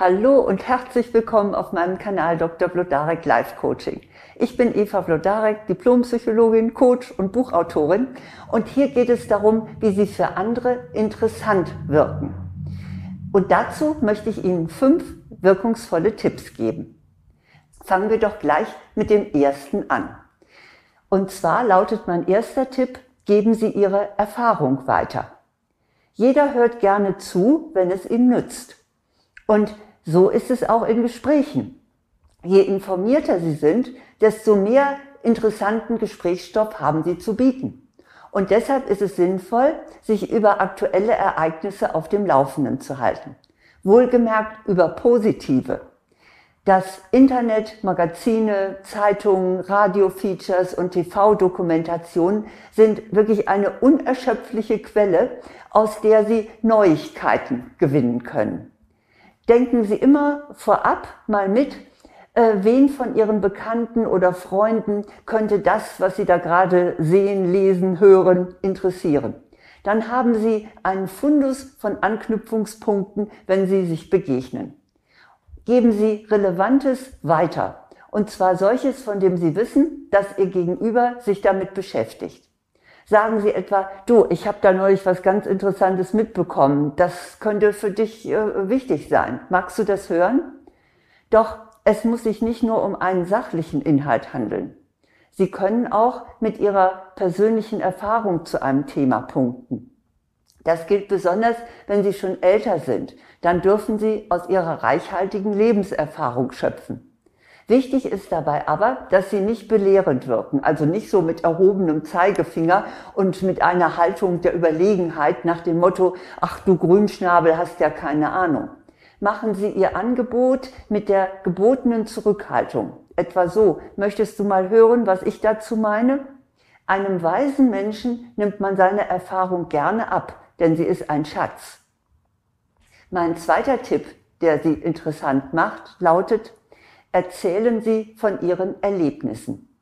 Hallo und herzlich willkommen auf meinem Kanal Dr. Blodarek Life Coaching. Ich bin Eva Blodarek, Diplompsychologin, Coach und Buchautorin und hier geht es darum, wie Sie für andere interessant wirken. Und dazu möchte ich Ihnen fünf wirkungsvolle Tipps geben. Fangen wir doch gleich mit dem ersten an. Und zwar lautet mein erster Tipp, geben Sie Ihre Erfahrung weiter. Jeder hört gerne zu, wenn es ihm nützt. Und so ist es auch in Gesprächen. Je informierter Sie sind, desto mehr interessanten Gesprächsstoff haben Sie zu bieten. Und deshalb ist es sinnvoll, sich über aktuelle Ereignisse auf dem Laufenden zu halten. Wohlgemerkt über positive. Das Internet, Magazine, Zeitungen, Radiofeatures und TV-Dokumentationen sind wirklich eine unerschöpfliche Quelle, aus der Sie Neuigkeiten gewinnen können denken Sie immer vorab mal mit, äh, wen von Ihren Bekannten oder Freunden könnte das, was Sie da gerade sehen, lesen, hören, interessieren. Dann haben Sie einen Fundus von Anknüpfungspunkten, wenn Sie sich begegnen. Geben Sie Relevantes weiter. Und zwar solches, von dem Sie wissen, dass Ihr Gegenüber sich damit beschäftigt. Sagen Sie etwa, du, ich habe da neulich was ganz Interessantes mitbekommen. Das könnte für dich äh, wichtig sein. Magst du das hören? Doch es muss sich nicht nur um einen sachlichen Inhalt handeln. Sie können auch mit Ihrer persönlichen Erfahrung zu einem Thema punkten. Das gilt besonders, wenn Sie schon älter sind. Dann dürfen Sie aus Ihrer reichhaltigen Lebenserfahrung schöpfen. Wichtig ist dabei aber, dass sie nicht belehrend wirken, also nicht so mit erhobenem Zeigefinger und mit einer Haltung der Überlegenheit nach dem Motto, ach du Grünschnabel hast ja keine Ahnung. Machen Sie Ihr Angebot mit der gebotenen Zurückhaltung. Etwa so, möchtest du mal hören, was ich dazu meine? Einem weisen Menschen nimmt man seine Erfahrung gerne ab, denn sie ist ein Schatz. Mein zweiter Tipp, der sie interessant macht, lautet, erzählen sie von ihren Erlebnissen.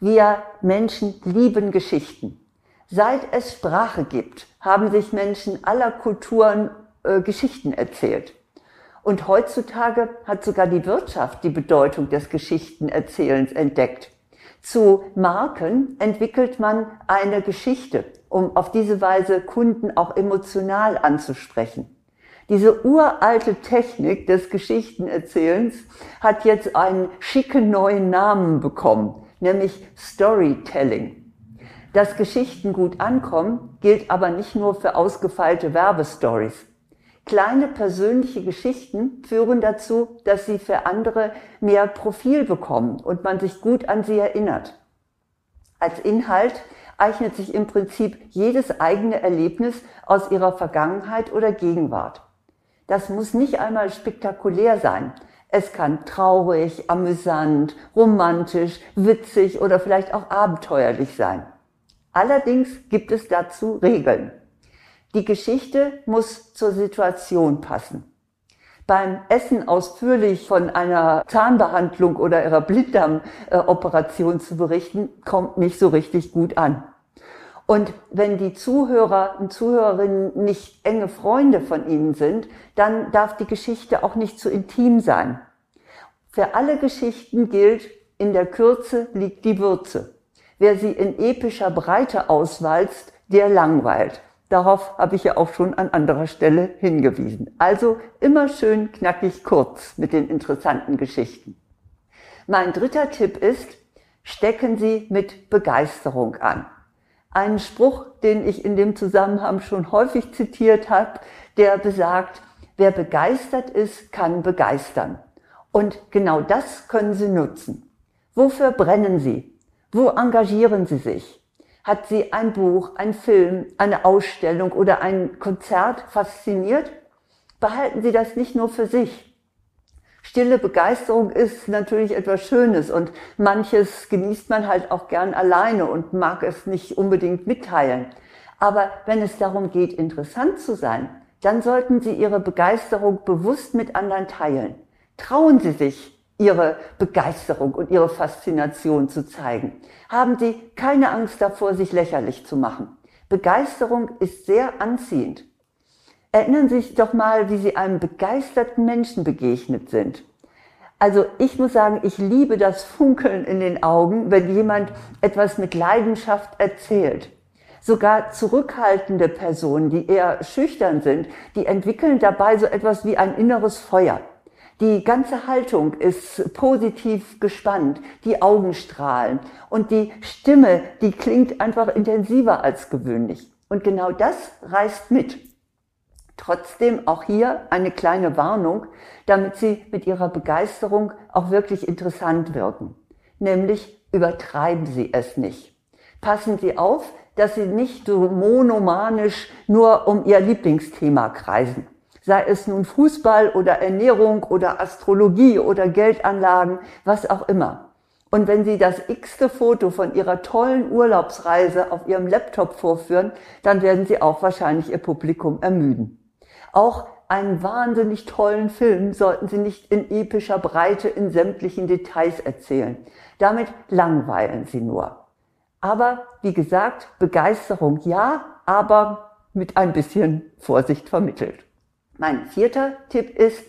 Wir Menschen lieben Geschichten. Seit es Sprache gibt, haben sich Menschen aller Kulturen äh, Geschichten erzählt. Und heutzutage hat sogar die Wirtschaft die Bedeutung des Geschichtenerzählens entdeckt. Zu Marken entwickelt man eine Geschichte, um auf diese Weise Kunden auch emotional anzusprechen. Diese uralte Technik des Geschichtenerzählens hat jetzt einen schicken neuen Namen bekommen, nämlich Storytelling. Dass Geschichten gut ankommen, gilt aber nicht nur für ausgefeilte Werbestories. Kleine persönliche Geschichten führen dazu, dass sie für andere mehr Profil bekommen und man sich gut an sie erinnert. Als Inhalt eignet sich im Prinzip jedes eigene Erlebnis aus ihrer Vergangenheit oder Gegenwart. Das muss nicht einmal spektakulär sein. Es kann traurig, amüsant, romantisch, witzig oder vielleicht auch abenteuerlich sein. Allerdings gibt es dazu Regeln. Die Geschichte muss zur Situation passen. Beim Essen ausführlich von einer Zahnbehandlung oder ihrer Blinddarmoperation zu berichten, kommt nicht so richtig gut an. Und wenn die Zuhörer und Zuhörerinnen nicht enge Freunde von Ihnen sind, dann darf die Geschichte auch nicht zu intim sein. Für alle Geschichten gilt, in der Kürze liegt die Würze. Wer sie in epischer Breite auswalzt, der langweilt. Darauf habe ich ja auch schon an anderer Stelle hingewiesen. Also immer schön knackig kurz mit den interessanten Geschichten. Mein dritter Tipp ist, stecken Sie mit Begeisterung an einen Spruch, den ich in dem Zusammenhang schon häufig zitiert habe, der besagt, wer begeistert ist, kann begeistern. Und genau das können Sie nutzen. Wofür brennen Sie? Wo engagieren Sie sich? Hat Sie ein Buch, ein Film, eine Ausstellung oder ein Konzert fasziniert? Behalten Sie das nicht nur für sich. Stille Begeisterung ist natürlich etwas Schönes und manches genießt man halt auch gern alleine und mag es nicht unbedingt mitteilen. Aber wenn es darum geht, interessant zu sein, dann sollten Sie Ihre Begeisterung bewusst mit anderen teilen. Trauen Sie sich, Ihre Begeisterung und Ihre Faszination zu zeigen. Haben Sie keine Angst davor, sich lächerlich zu machen. Begeisterung ist sehr anziehend. Erinnern Sie sich doch mal, wie Sie einem begeisterten Menschen begegnet sind. Also ich muss sagen, ich liebe das Funkeln in den Augen, wenn jemand etwas mit Leidenschaft erzählt. Sogar zurückhaltende Personen, die eher schüchtern sind, die entwickeln dabei so etwas wie ein inneres Feuer. Die ganze Haltung ist positiv gespannt, die Augen strahlen und die Stimme, die klingt einfach intensiver als gewöhnlich. Und genau das reißt mit. Trotzdem auch hier eine kleine Warnung, damit Sie mit Ihrer Begeisterung auch wirklich interessant wirken. Nämlich übertreiben Sie es nicht. Passen Sie auf, dass Sie nicht so monomanisch nur um Ihr Lieblingsthema kreisen. Sei es nun Fußball oder Ernährung oder Astrologie oder Geldanlagen, was auch immer. Und wenn Sie das x-te Foto von Ihrer tollen Urlaubsreise auf Ihrem Laptop vorführen, dann werden Sie auch wahrscheinlich Ihr Publikum ermüden. Auch einen wahnsinnig tollen Film sollten Sie nicht in epischer Breite in sämtlichen Details erzählen. Damit langweilen Sie nur. Aber wie gesagt, Begeisterung ja, aber mit ein bisschen Vorsicht vermittelt. Mein vierter Tipp ist,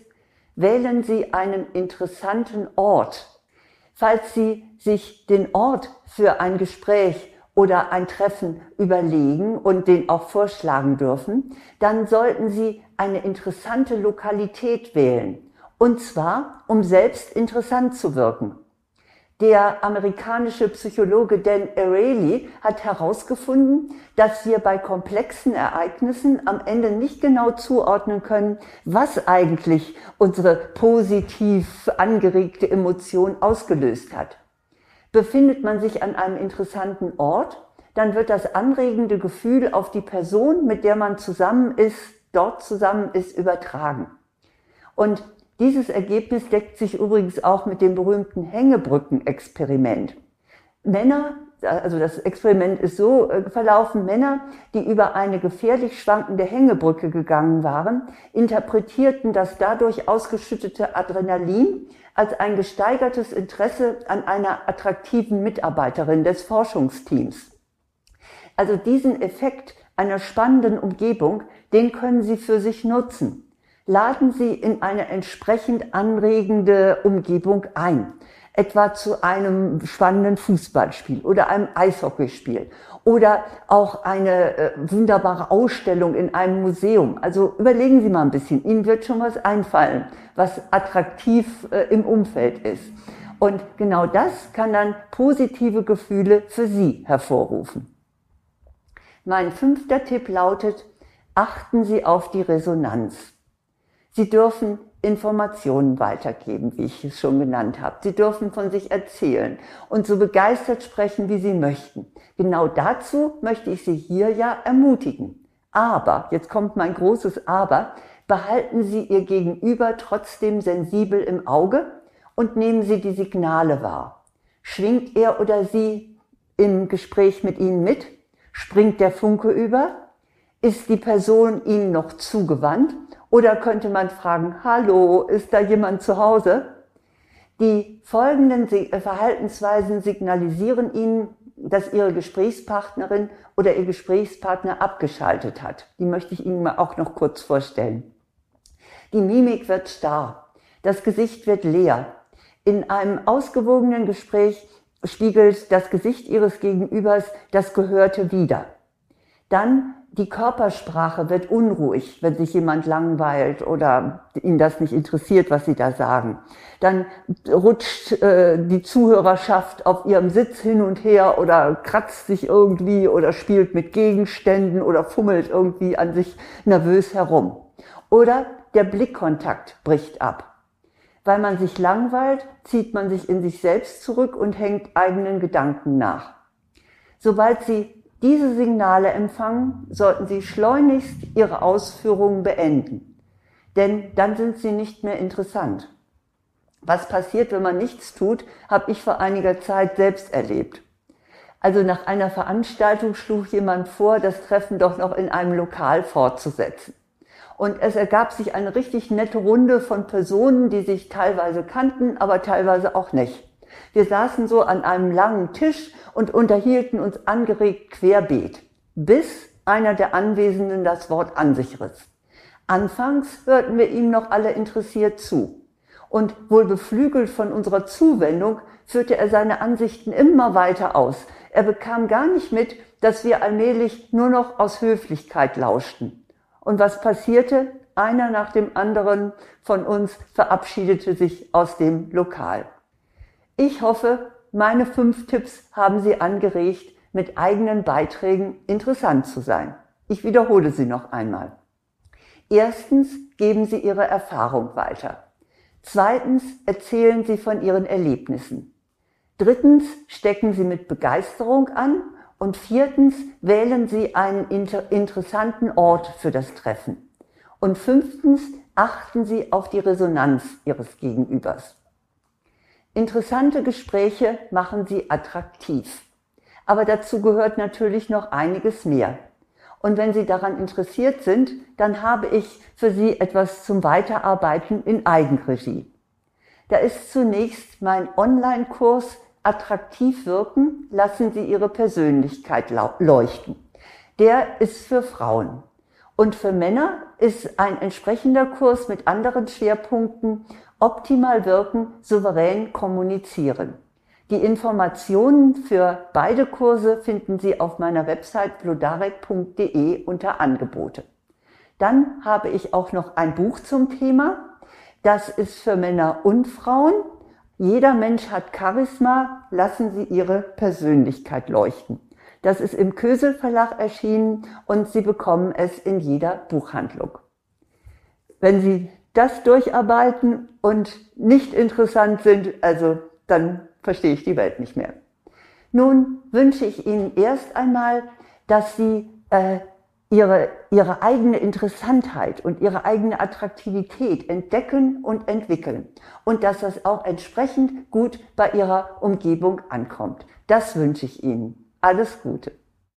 wählen Sie einen interessanten Ort. Falls Sie sich den Ort für ein Gespräch oder ein Treffen überlegen und den auch vorschlagen dürfen, dann sollten Sie eine interessante Lokalität wählen. Und zwar, um selbst interessant zu wirken. Der amerikanische Psychologe Dan Ariely hat herausgefunden, dass wir bei komplexen Ereignissen am Ende nicht genau zuordnen können, was eigentlich unsere positiv angeregte Emotion ausgelöst hat. Befindet man sich an einem interessanten Ort, dann wird das anregende Gefühl auf die Person, mit der man zusammen ist, dort zusammen ist, übertragen. Und dieses Ergebnis deckt sich übrigens auch mit dem berühmten Hängebrücken-Experiment. Männer, also das Experiment ist so äh, verlaufen, Männer, die über eine gefährlich schwankende Hängebrücke gegangen waren, interpretierten das dadurch ausgeschüttete Adrenalin als ein gesteigertes Interesse an einer attraktiven Mitarbeiterin des Forschungsteams. Also diesen Effekt einer spannenden Umgebung, den können Sie für sich nutzen. Laden Sie in eine entsprechend anregende Umgebung ein etwa zu einem spannenden Fußballspiel oder einem Eishockeyspiel oder auch eine äh, wunderbare Ausstellung in einem Museum. Also überlegen Sie mal ein bisschen, Ihnen wird schon was einfallen, was attraktiv äh, im Umfeld ist. Und genau das kann dann positive Gefühle für Sie hervorrufen. Mein fünfter Tipp lautet, achten Sie auf die Resonanz. Sie dürfen Informationen weitergeben, wie ich es schon genannt habe. Sie dürfen von sich erzählen und so begeistert sprechen, wie Sie möchten. Genau dazu möchte ich Sie hier ja ermutigen. Aber, jetzt kommt mein großes Aber, behalten Sie Ihr Gegenüber trotzdem sensibel im Auge und nehmen Sie die Signale wahr. Schwingt er oder sie im Gespräch mit Ihnen mit? Springt der Funke über? Ist die Person Ihnen noch zugewandt oder könnte man fragen, hallo, ist da jemand zu Hause? Die folgenden äh, Verhaltensweisen signalisieren Ihnen, dass Ihre Gesprächspartnerin oder Ihr Gesprächspartner abgeschaltet hat. Die möchte ich Ihnen auch noch kurz vorstellen. Die Mimik wird starr, das Gesicht wird leer. In einem ausgewogenen Gespräch spiegelt das Gesicht Ihres Gegenübers das Gehörte wider. Dann die Körpersprache wird unruhig, wenn sich jemand langweilt oder ihn das nicht interessiert, was sie da sagen. Dann rutscht äh, die Zuhörerschaft auf ihrem Sitz hin und her oder kratzt sich irgendwie oder spielt mit Gegenständen oder fummelt irgendwie an sich nervös herum. Oder der Blickkontakt bricht ab. Weil man sich langweilt, zieht man sich in sich selbst zurück und hängt eigenen Gedanken nach. Sobald sie diese Signale empfangen, sollten Sie schleunigst Ihre Ausführungen beenden, denn dann sind sie nicht mehr interessant. Was passiert, wenn man nichts tut, habe ich vor einiger Zeit selbst erlebt. Also nach einer Veranstaltung schlug jemand vor, das Treffen doch noch in einem Lokal fortzusetzen. Und es ergab sich eine richtig nette Runde von Personen, die sich teilweise kannten, aber teilweise auch nicht. Wir saßen so an einem langen Tisch und unterhielten uns angeregt querbeet, bis einer der Anwesenden das Wort an sich riss. Anfangs hörten wir ihm noch alle interessiert zu. Und wohl beflügelt von unserer Zuwendung führte er seine Ansichten immer weiter aus. Er bekam gar nicht mit, dass wir allmählich nur noch aus Höflichkeit lauschten. Und was passierte? Einer nach dem anderen von uns verabschiedete sich aus dem Lokal. Ich hoffe, meine fünf Tipps haben Sie angeregt, mit eigenen Beiträgen interessant zu sein. Ich wiederhole sie noch einmal. Erstens geben Sie Ihre Erfahrung weiter. Zweitens erzählen Sie von Ihren Erlebnissen. Drittens stecken Sie mit Begeisterung an. Und viertens wählen Sie einen inter interessanten Ort für das Treffen. Und fünftens achten Sie auf die Resonanz Ihres Gegenübers. Interessante Gespräche machen Sie attraktiv. Aber dazu gehört natürlich noch einiges mehr. Und wenn Sie daran interessiert sind, dann habe ich für Sie etwas zum Weiterarbeiten in Eigenregie. Da ist zunächst mein Online-Kurs attraktiv wirken, lassen Sie Ihre Persönlichkeit leuchten. Der ist für Frauen. Und für Männer ist ein entsprechender Kurs mit anderen Schwerpunkten optimal wirken, souverän kommunizieren. Die Informationen für beide Kurse finden Sie auf meiner Website blodarek.de unter Angebote. Dann habe ich auch noch ein Buch zum Thema. Das ist für Männer und Frauen jeder Mensch hat Charisma, lassen Sie Ihre Persönlichkeit leuchten. Das ist im Kösel Verlag erschienen und Sie bekommen es in jeder Buchhandlung. Wenn Sie das durcharbeiten und nicht interessant sind, also dann verstehe ich die Welt nicht mehr. Nun wünsche ich Ihnen erst einmal, dass Sie äh, ihre, ihre eigene Interessantheit und ihre eigene Attraktivität entdecken und entwickeln und dass das auch entsprechend gut bei ihrer Umgebung ankommt. Das wünsche ich Ihnen. Alles Gute.